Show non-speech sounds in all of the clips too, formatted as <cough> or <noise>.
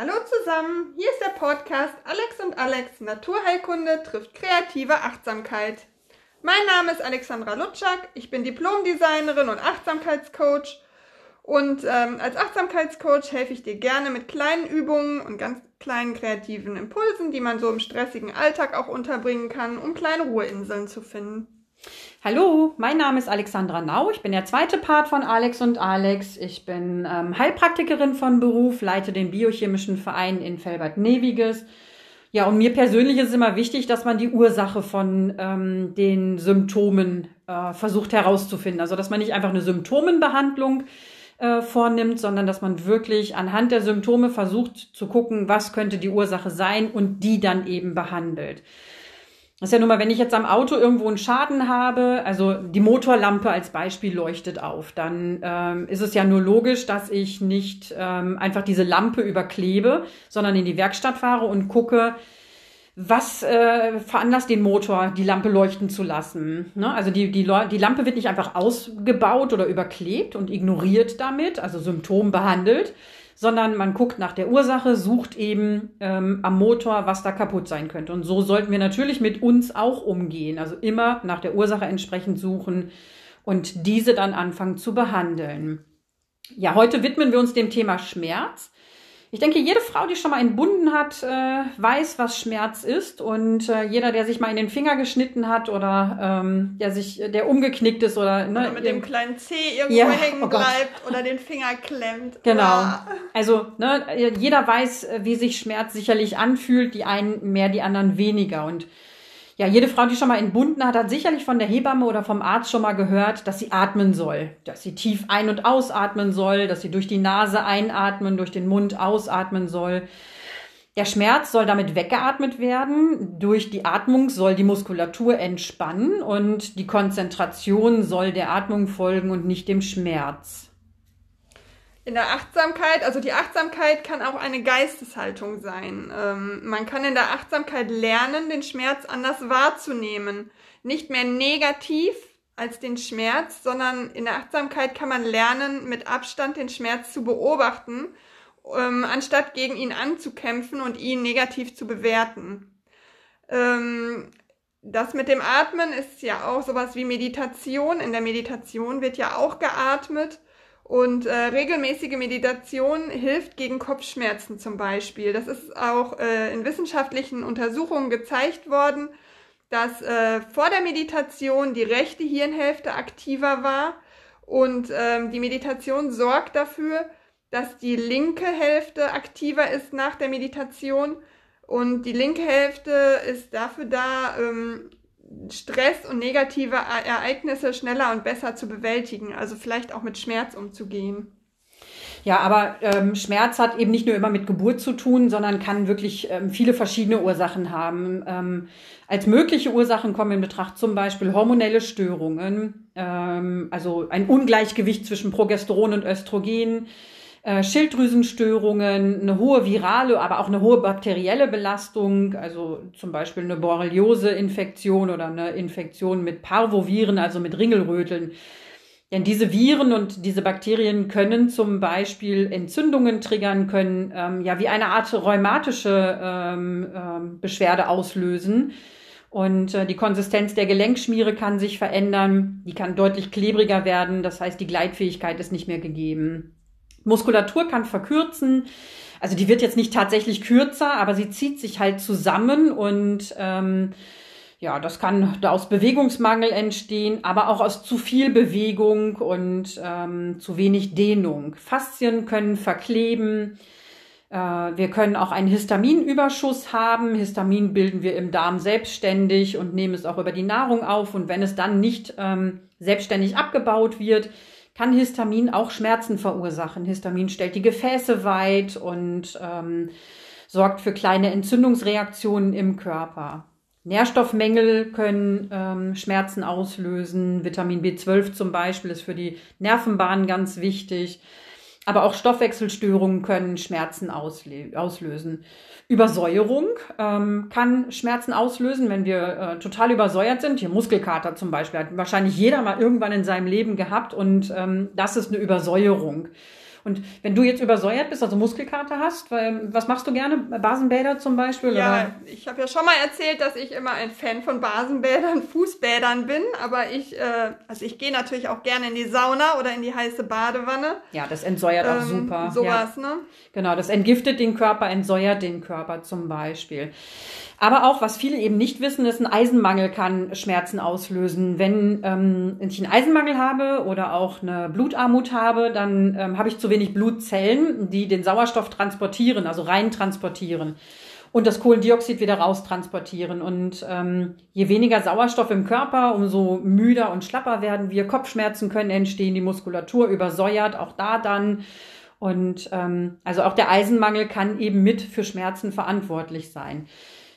Hallo zusammen, hier ist der Podcast Alex und Alex Naturheilkunde trifft kreative Achtsamkeit. Mein Name ist Alexandra Lutschak, ich bin Diplomdesignerin und Achtsamkeitscoach und ähm, als Achtsamkeitscoach helfe ich dir gerne mit kleinen Übungen und ganz kleinen kreativen Impulsen, die man so im stressigen Alltag auch unterbringen kann, um kleine Ruheinseln zu finden. Hallo, mein Name ist Alexandra Nau. Ich bin der zweite Part von Alex und Alex. Ich bin ähm, Heilpraktikerin von Beruf, leite den biochemischen Verein in Felbert-Neviges. Ja, und mir persönlich ist es immer wichtig, dass man die Ursache von ähm, den Symptomen äh, versucht herauszufinden. Also, dass man nicht einfach eine Symptomenbehandlung äh, vornimmt, sondern dass man wirklich anhand der Symptome versucht zu gucken, was könnte die Ursache sein und die dann eben behandelt. Das ist ja nun mal, wenn ich jetzt am Auto irgendwo einen Schaden habe, also die Motorlampe als Beispiel leuchtet auf, dann ähm, ist es ja nur logisch, dass ich nicht ähm, einfach diese Lampe überklebe, sondern in die Werkstatt fahre und gucke, was äh, veranlasst den Motor, die Lampe leuchten zu lassen. Ne? Also die, die, die Lampe wird nicht einfach ausgebaut oder überklebt und ignoriert damit, also Symptom behandelt, sondern man guckt nach der Ursache, sucht eben ähm, am Motor, was da kaputt sein könnte. Und so sollten wir natürlich mit uns auch umgehen. Also immer nach der Ursache entsprechend suchen und diese dann anfangen zu behandeln. Ja, heute widmen wir uns dem Thema Schmerz. Ich denke, jede Frau, die schon mal entbunden hat, äh, weiß, was Schmerz ist. Und äh, jeder, der sich mal in den Finger geschnitten hat oder ähm, der sich, der umgeknickt ist oder, ne, oder mit dem kleinen Zeh irgendwo ja, hängen oh bleibt oder den Finger klemmt. Genau. Ja. Also ne, jeder weiß, wie sich Schmerz sicherlich anfühlt. Die einen mehr, die anderen weniger. Und ja, jede Frau, die schon mal entbunden hat, hat sicherlich von der Hebamme oder vom Arzt schon mal gehört, dass sie atmen soll, dass sie tief ein- und ausatmen soll, dass sie durch die Nase einatmen, durch den Mund ausatmen soll. Der Schmerz soll damit weggeatmet werden. Durch die Atmung soll die Muskulatur entspannen und die Konzentration soll der Atmung folgen und nicht dem Schmerz in der Achtsamkeit, also die Achtsamkeit kann auch eine Geisteshaltung sein. Ähm, man kann in der Achtsamkeit lernen, den Schmerz anders wahrzunehmen. Nicht mehr negativ als den Schmerz, sondern in der Achtsamkeit kann man lernen, mit Abstand den Schmerz zu beobachten, ähm, anstatt gegen ihn anzukämpfen und ihn negativ zu bewerten. Ähm, das mit dem Atmen ist ja auch sowas wie Meditation. In der Meditation wird ja auch geatmet. Und äh, regelmäßige Meditation hilft gegen Kopfschmerzen zum Beispiel. Das ist auch äh, in wissenschaftlichen Untersuchungen gezeigt worden, dass äh, vor der Meditation die rechte Hirnhälfte aktiver war und ähm, die Meditation sorgt dafür, dass die linke Hälfte aktiver ist nach der Meditation und die linke Hälfte ist dafür da, ähm, Stress und negative Ereignisse schneller und besser zu bewältigen, also vielleicht auch mit Schmerz umzugehen. Ja, aber ähm, Schmerz hat eben nicht nur immer mit Geburt zu tun, sondern kann wirklich ähm, viele verschiedene Ursachen haben. Ähm, als mögliche Ursachen kommen in Betracht zum Beispiel hormonelle Störungen, ähm, also ein Ungleichgewicht zwischen Progesteron und Östrogen, äh, Schilddrüsenstörungen, eine hohe virale, aber auch eine hohe bakterielle Belastung, also zum Beispiel eine Borreliose-Infektion oder eine Infektion mit Parvoviren, also mit Ringelröteln. Denn diese Viren und diese Bakterien können zum Beispiel Entzündungen triggern, können ähm, ja wie eine Art rheumatische ähm, ähm, Beschwerde auslösen. Und äh, die Konsistenz der Gelenkschmiere kann sich verändern, die kann deutlich klebriger werden, das heißt, die Gleitfähigkeit ist nicht mehr gegeben. Muskulatur kann verkürzen. Also die wird jetzt nicht tatsächlich kürzer, aber sie zieht sich halt zusammen und ähm, ja, das kann aus Bewegungsmangel entstehen, aber auch aus zu viel Bewegung und ähm, zu wenig Dehnung. Faszien können verkleben. Äh, wir können auch einen Histaminüberschuss haben. Histamin bilden wir im Darm selbstständig und nehmen es auch über die Nahrung auf. Und wenn es dann nicht ähm, selbstständig abgebaut wird, kann Histamin auch Schmerzen verursachen. Histamin stellt die Gefäße weit und ähm, sorgt für kleine Entzündungsreaktionen im Körper. Nährstoffmängel können ähm, Schmerzen auslösen. Vitamin B12 zum Beispiel ist für die Nervenbahn ganz wichtig. Aber auch Stoffwechselstörungen können Schmerzen auslösen. Übersäuerung ähm, kann Schmerzen auslösen, wenn wir äh, total übersäuert sind. Hier Muskelkater zum Beispiel hat wahrscheinlich jeder mal irgendwann in seinem Leben gehabt und ähm, das ist eine Übersäuerung. Und wenn du jetzt übersäuert bist, also Muskelkater hast, was machst du gerne? Basenbäder zum Beispiel? Ja, oder? ich habe ja schon mal erzählt, dass ich immer ein Fan von Basenbädern, <laughs> Fußbädern bin, aber ich, äh, also ich gehe natürlich auch gerne in die Sauna oder in die heiße Badewanne. Ja, das entsäuert ähm, auch super. Sowas, ja. ne? Genau, das entgiftet den Körper, entsäuert den Körper zum Beispiel. Aber auch, was viele eben nicht wissen, ist, ein Eisenmangel kann Schmerzen auslösen. Wenn ähm, ich einen Eisenmangel habe oder auch eine Blutarmut habe, dann ähm, habe ich zu wenig Blutzellen, die den Sauerstoff transportieren, also rein transportieren und das Kohlendioxid wieder raustransportieren. Und ähm, je weniger Sauerstoff im Körper, umso müder und schlapper werden wir. Kopfschmerzen können entstehen, die Muskulatur übersäuert, auch da dann. Und ähm, also auch der Eisenmangel kann eben mit für Schmerzen verantwortlich sein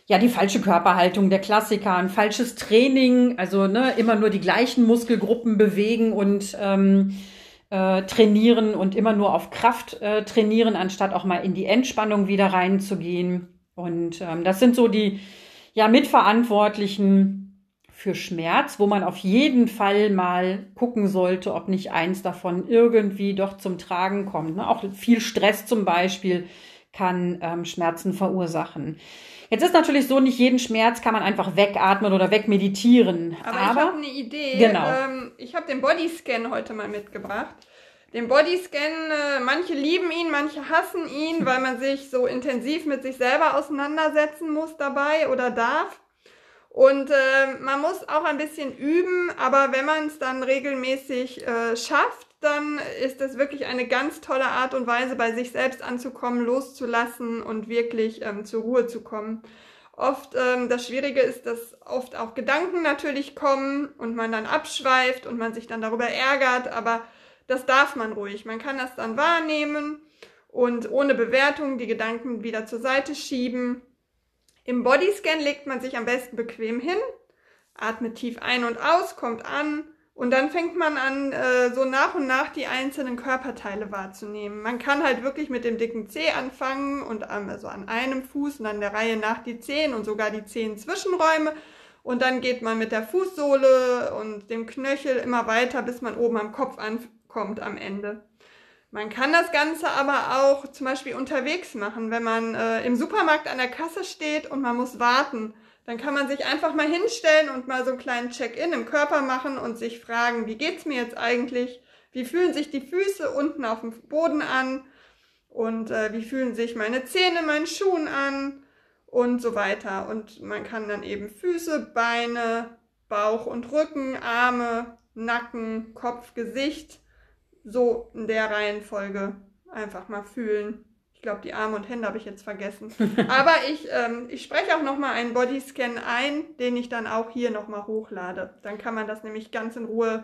ja, die falsche Körperhaltung, der Klassiker, ein falsches Training, also ne, immer nur die gleichen Muskelgruppen bewegen und ähm, äh, trainieren und immer nur auf Kraft äh, trainieren, anstatt auch mal in die Entspannung wieder reinzugehen. Und ähm, das sind so die ja Mitverantwortlichen für Schmerz, wo man auf jeden Fall mal gucken sollte, ob nicht eins davon irgendwie doch zum Tragen kommt. Ne? Auch viel Stress zum Beispiel kann ähm, Schmerzen verursachen. Jetzt ist natürlich so, nicht jeden Schmerz kann man einfach wegatmen oder wegmeditieren. Aber, Aber ich habe eine Idee. Genau. Ähm, ich habe den Bodyscan heute mal mitgebracht. Den Bodyscan, äh, manche lieben ihn, manche hassen ihn, weil man sich so intensiv mit sich selber auseinandersetzen muss dabei oder darf. Und äh, man muss auch ein bisschen üben, aber wenn man es dann regelmäßig äh, schafft, dann ist das wirklich eine ganz tolle Art und Weise, bei sich selbst anzukommen, loszulassen und wirklich ähm, zur Ruhe zu kommen. Oft ähm, das Schwierige ist, dass oft auch Gedanken natürlich kommen und man dann abschweift und man sich dann darüber ärgert, aber das darf man ruhig. Man kann das dann wahrnehmen und ohne Bewertung die Gedanken wieder zur Seite schieben. Im Bodyscan legt man sich am besten bequem hin, atmet tief ein und aus, kommt an und dann fängt man an, äh, so nach und nach die einzelnen Körperteile wahrzunehmen. Man kann halt wirklich mit dem dicken Zeh anfangen und ähm, also an einem Fuß und an der Reihe nach die Zehen und sogar die Zehen-Zwischenräume. Und dann geht man mit der Fußsohle und dem Knöchel immer weiter, bis man oben am Kopf ankommt am Ende. Man kann das Ganze aber auch zum Beispiel unterwegs machen, wenn man äh, im Supermarkt an der Kasse steht und man muss warten dann kann man sich einfach mal hinstellen und mal so einen kleinen Check-in im Körper machen und sich fragen, wie geht's mir jetzt eigentlich? Wie fühlen sich die Füße unten auf dem Boden an? Und äh, wie fühlen sich meine Zähne in meinen Schuhen an? Und so weiter. Und man kann dann eben Füße, Beine, Bauch und Rücken, Arme, Nacken, Kopf, Gesicht so in der Reihenfolge einfach mal fühlen glaube, die Arme und Hände habe ich jetzt vergessen. <laughs> Aber ich, ähm, ich spreche auch nochmal einen Bodyscan ein, den ich dann auch hier nochmal hochlade. Dann kann man das nämlich ganz in Ruhe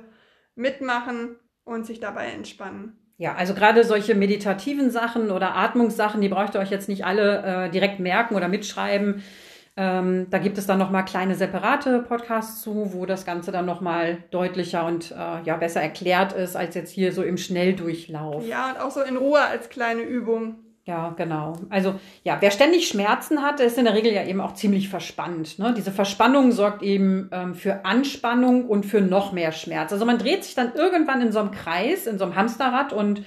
mitmachen und sich dabei entspannen. Ja, also gerade solche meditativen Sachen oder Atmungssachen, die braucht ihr euch jetzt nicht alle äh, direkt merken oder mitschreiben. Ähm, da gibt es dann nochmal kleine separate Podcasts zu, wo das Ganze dann nochmal deutlicher und äh, ja besser erklärt ist als jetzt hier so im Schnelldurchlauf. Ja, und auch so in Ruhe als kleine Übung. Ja, genau. Also ja, wer ständig Schmerzen hat, ist in der Regel ja eben auch ziemlich verspannt. Ne? Diese Verspannung sorgt eben ähm, für Anspannung und für noch mehr Schmerz. Also man dreht sich dann irgendwann in so einem Kreis, in so einem Hamsterrad und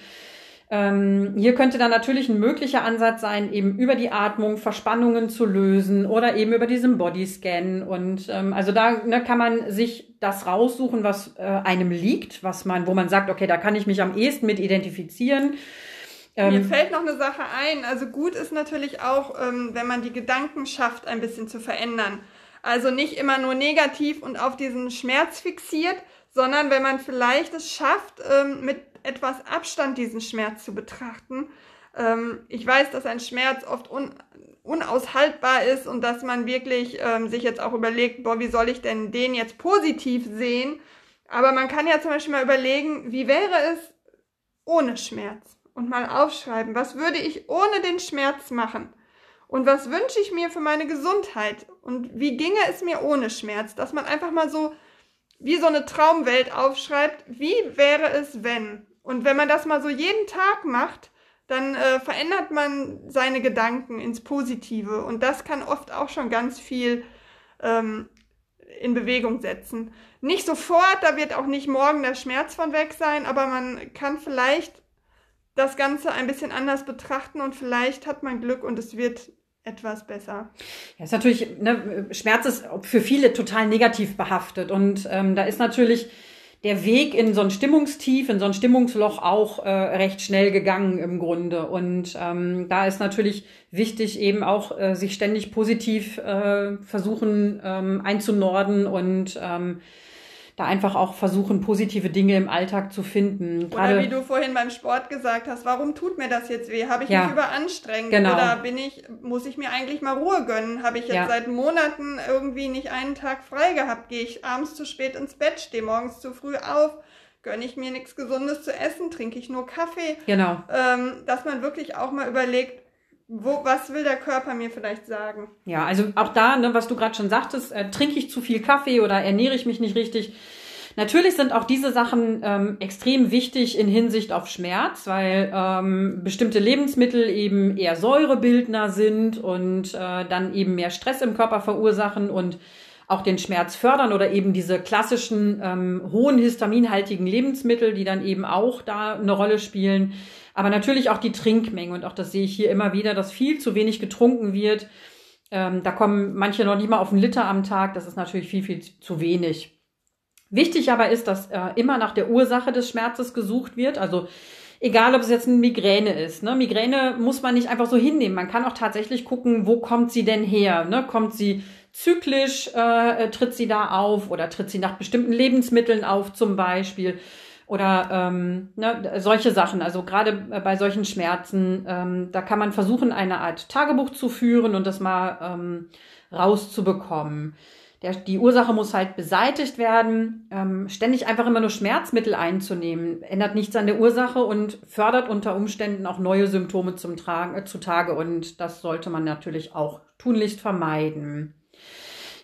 ähm, hier könnte dann natürlich ein möglicher Ansatz sein, eben über die Atmung Verspannungen zu lösen oder eben über diesen Bodyscan. Und ähm, also da ne, kann man sich das raussuchen, was äh, einem liegt, was man, wo man sagt, okay, da kann ich mich am ehesten mit identifizieren. Ähm, Mir fällt noch eine Sache ein. Also gut ist natürlich auch, ähm, wenn man die Gedanken schafft, ein bisschen zu verändern. Also nicht immer nur negativ und auf diesen Schmerz fixiert, sondern wenn man vielleicht es schafft, ähm, mit etwas Abstand diesen Schmerz zu betrachten. Ähm, ich weiß, dass ein Schmerz oft un unaushaltbar ist und dass man wirklich ähm, sich jetzt auch überlegt, boah, wie soll ich denn den jetzt positiv sehen? Aber man kann ja zum Beispiel mal überlegen, wie wäre es ohne Schmerz? Und mal aufschreiben, was würde ich ohne den Schmerz machen? Und was wünsche ich mir für meine Gesundheit? Und wie ginge es mir ohne Schmerz? Dass man einfach mal so wie so eine Traumwelt aufschreibt, wie wäre es, wenn? Und wenn man das mal so jeden Tag macht, dann äh, verändert man seine Gedanken ins Positive. Und das kann oft auch schon ganz viel ähm, in Bewegung setzen. Nicht sofort, da wird auch nicht morgen der Schmerz von weg sein, aber man kann vielleicht das Ganze ein bisschen anders betrachten und vielleicht hat man Glück und es wird etwas besser. Ja, ist natürlich, ne, Schmerz ist für viele total negativ behaftet und ähm, da ist natürlich der Weg in so ein Stimmungstief, in so ein Stimmungsloch auch äh, recht schnell gegangen im Grunde. Und ähm, da ist natürlich wichtig, eben auch äh, sich ständig positiv äh, versuchen ähm, einzunorden und ähm, da einfach auch versuchen, positive Dinge im Alltag zu finden. Gerade oder wie du vorhin beim Sport gesagt hast, warum tut mir das jetzt weh? Habe ich ja, mich überanstrengt? Genau. Oder bin ich, muss ich mir eigentlich mal Ruhe gönnen? Habe ich jetzt Ja. seit Monaten irgendwie nicht einen Tag frei gehabt? Gehe ich abends zu spät ins Bett, stehe morgens zu früh auf? Gönne ich mir nichts Gesundes zu essen? Trinke ich nur Kaffee? Genau. Ähm, dass man wirklich auch mal überlegt, wo, was will der Körper mir vielleicht sagen? Ja, also auch da, ne, was du gerade schon sagtest, äh, trinke ich zu viel Kaffee oder ernähre ich mich nicht richtig? Natürlich sind auch diese Sachen ähm, extrem wichtig in Hinsicht auf Schmerz, weil ähm, bestimmte Lebensmittel eben eher Säurebildner sind und äh, dann eben mehr Stress im Körper verursachen und auch den Schmerz fördern oder eben diese klassischen ähm, hohen histaminhaltigen Lebensmittel, die dann eben auch da eine Rolle spielen. Aber natürlich auch die Trinkmenge und auch das sehe ich hier immer wieder, dass viel zu wenig getrunken wird. Ähm, da kommen manche noch nicht mal auf einen Liter am Tag. Das ist natürlich viel, viel zu wenig. Wichtig aber ist, dass äh, immer nach der Ursache des Schmerzes gesucht wird. Also egal, ob es jetzt eine Migräne ist. Ne? Migräne muss man nicht einfach so hinnehmen. Man kann auch tatsächlich gucken, wo kommt sie denn her? Ne? Kommt sie zyklisch, äh, tritt sie da auf oder tritt sie nach bestimmten Lebensmitteln auf zum Beispiel? Oder ähm, ne, solche Sachen. Also gerade bei solchen Schmerzen, ähm, da kann man versuchen, eine Art Tagebuch zu führen und das mal ähm, rauszubekommen. Der, die Ursache muss halt beseitigt werden. Ähm, ständig einfach immer nur Schmerzmittel einzunehmen, ändert nichts an der Ursache und fördert unter Umständen auch neue Symptome zum Tragen, äh, zutage. Und das sollte man natürlich auch tunlichst vermeiden.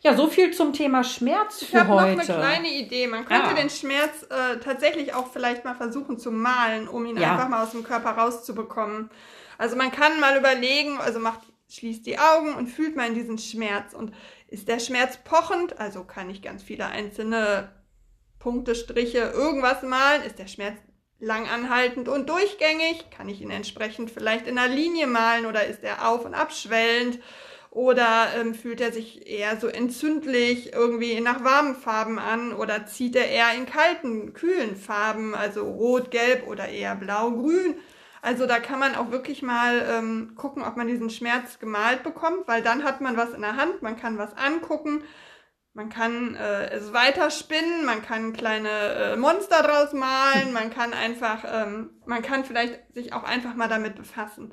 Ja, so viel zum Thema Schmerz Ich für habe noch eine heute. kleine Idee. Man könnte Ah. den Schmerz äh, tatsächlich auch vielleicht mal versuchen zu malen, um ihn Ja. einfach mal aus dem Körper rauszubekommen. Also man kann mal überlegen, also macht, schließt die Augen und fühlt mal in diesen Schmerz. Und ist der Schmerz pochend, also kann ich ganz viele einzelne Punkte, Striche, irgendwas malen, ist der Schmerz lang anhaltend und durchgängig, kann ich ihn entsprechend vielleicht in einer Linie malen oder ist er auf- und abschwellend oder ähm, fühlt er sich eher so entzündlich irgendwie nach warmen Farben an oder zieht er eher in kalten, kühlen Farben, also rot, gelb oder eher blau, grün. Also da kann man auch wirklich mal ähm, gucken, ob man diesen Schmerz gemalt bekommt, weil dann hat man was in der Hand, man kann was angucken, man kann äh, es weiterspinnen, man kann kleine äh, Monster draus malen, man kann einfach, ähm, man kann vielleicht sich auch einfach mal damit befassen.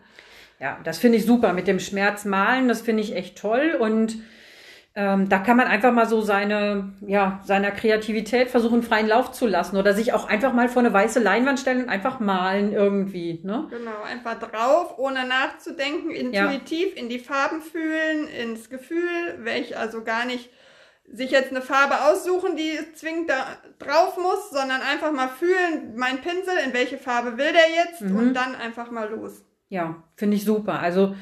Ja, das finde ich super mit dem Schmerz malen. Das finde ich echt toll und ähm, da kann man einfach mal so seine, ja, seiner Kreativität versuchen, freien Lauf zu lassen oder sich auch einfach mal vor eine weiße Leinwand stellen und einfach malen irgendwie, ne? Genau, einfach drauf, ohne nachzudenken, intuitiv in die Farben fühlen, ins Gefühl, welch also gar nicht sich jetzt eine Farbe aussuchen, die zwingend da drauf muss, sondern einfach mal fühlen, mein Pinsel, in welche Farbe will der jetzt Mhm. und dann einfach mal los. Ja, finde ich super. Also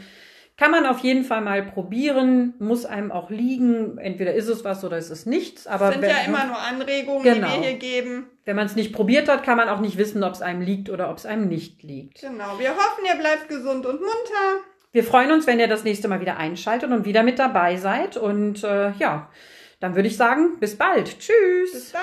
kann man auf jeden Fall mal probieren, muss einem auch liegen. Entweder ist es was oder ist es nichts. Aber sind wenn, ja immer nur Anregungen, Genau. die wir hier geben. wenn man es nicht probiert hat, kann man auch nicht wissen, ob es einem liegt oder ob es einem nicht liegt. Genau, wir hoffen, ihr bleibt gesund und munter. Wir freuen uns, wenn ihr das nächste Mal wieder einschaltet und wieder mit dabei seid. Und äh, ja, dann würde ich sagen, bis bald. Tschüss. Bis dann.